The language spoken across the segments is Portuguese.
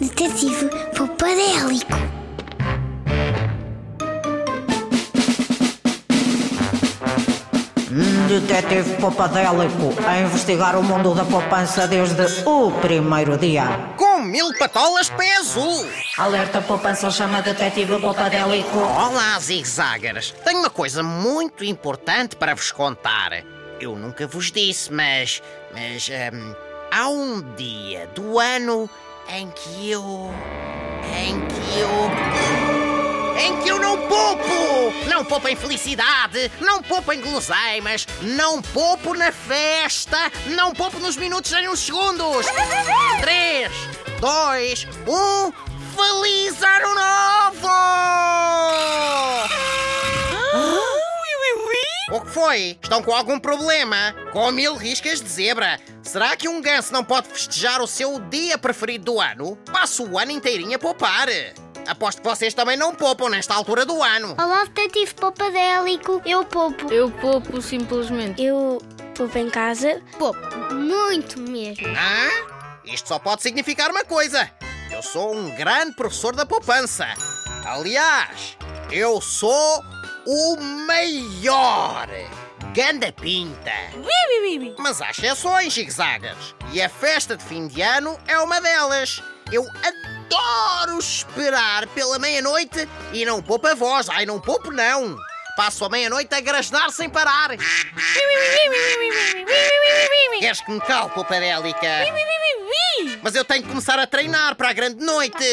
Detetive Popadélico. Detetive Popadélico a investigar o mundo da poupança desde o primeiro dia. Com mil patolas pé azul. Alerta poupança chama Detetive Popadélico. Olá, zigzaggers. Tenho uma coisa muito importante para vos contar. Eu nunca vos disse, mas. Mas. hum, há um dia do ano em que eu. em que eu. em que eu não poupo! Não poupo em felicidade, não poupo em guloseimas, não poupo na festa, não poupo nos minutos nem nos segundos! 3, 2, 1. Feliz Ano O que foi? Estão com algum problema? Com mil riscas de zebra? Será que um ganso não pode festejar o seu dia preferido do ano? Passa o ano inteirinho a poupar. Aposto que vocês também não poupam nesta altura do ano. Olá, Detetive Popadélico. Eu poupo. Eu poupo simplesmente. Eu poupo em casa. Poupo. Muito mesmo. Hã? Isto só pode significar uma coisa. Eu sou um grande professor da poupança. Aliás, eu sou o maior. Ganda pinta. Mas há exceções, zigzaggers. E a festa de fim de ano é uma delas. Eu adoro esperar pela meia-noite e não poupo a voz. Ai, não poupo não. Passo a meia-noite a grasnar sem parar. Queres que me cale, poupadélica? Mas eu tenho que começar a treinar para a grande noite.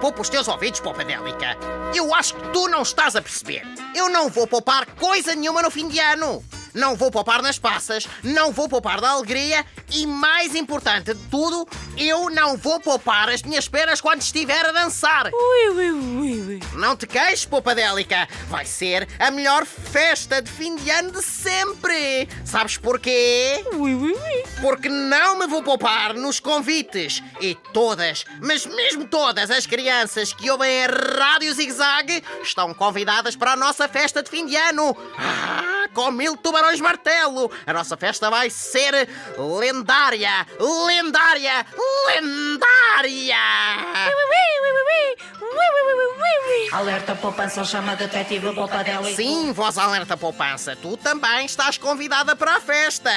Poupe os teus ouvidos, poupadélica? Eu acho que tu não estás a perceber. Eu não vou poupar coisa nenhuma no fim de ano. Não vou poupar nas passas, não vou poupar da alegria e, mais importante de tudo, eu não vou poupar as minhas penas quando estiver a dançar. Não te queixes, poupadélica. Vai ser a melhor festa de fim de ano de sempre. Sabes porquê? Porque não me vou poupar nos convites. E todas, mas mesmo todas as crianças que ouvem a Rádio Zig Zag estão convidadas para a nossa festa de fim de ano. Ah, com mil tubarões martelo. A nossa festa vai ser lendária, lendária, lendária. Alerta poupança chama Detetive Popadélico. Sim, voz alerta poupança, tu também estás convidada para a festa.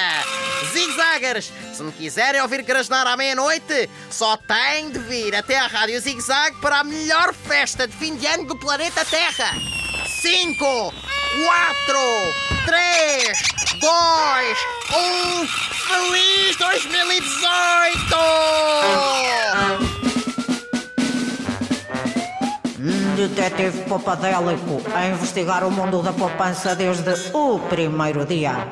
Zigzaggers, se me quiserem ouvir grasnar à meia-noite, só têm de vir até a Rádio Zig Zag para a melhor festa de fim de ano do planeta Terra. 5, 4, 3, 2, 1. Feliz 2018! Detetive Popadélico a investigar o mundo da poupança desde o primeiro dia.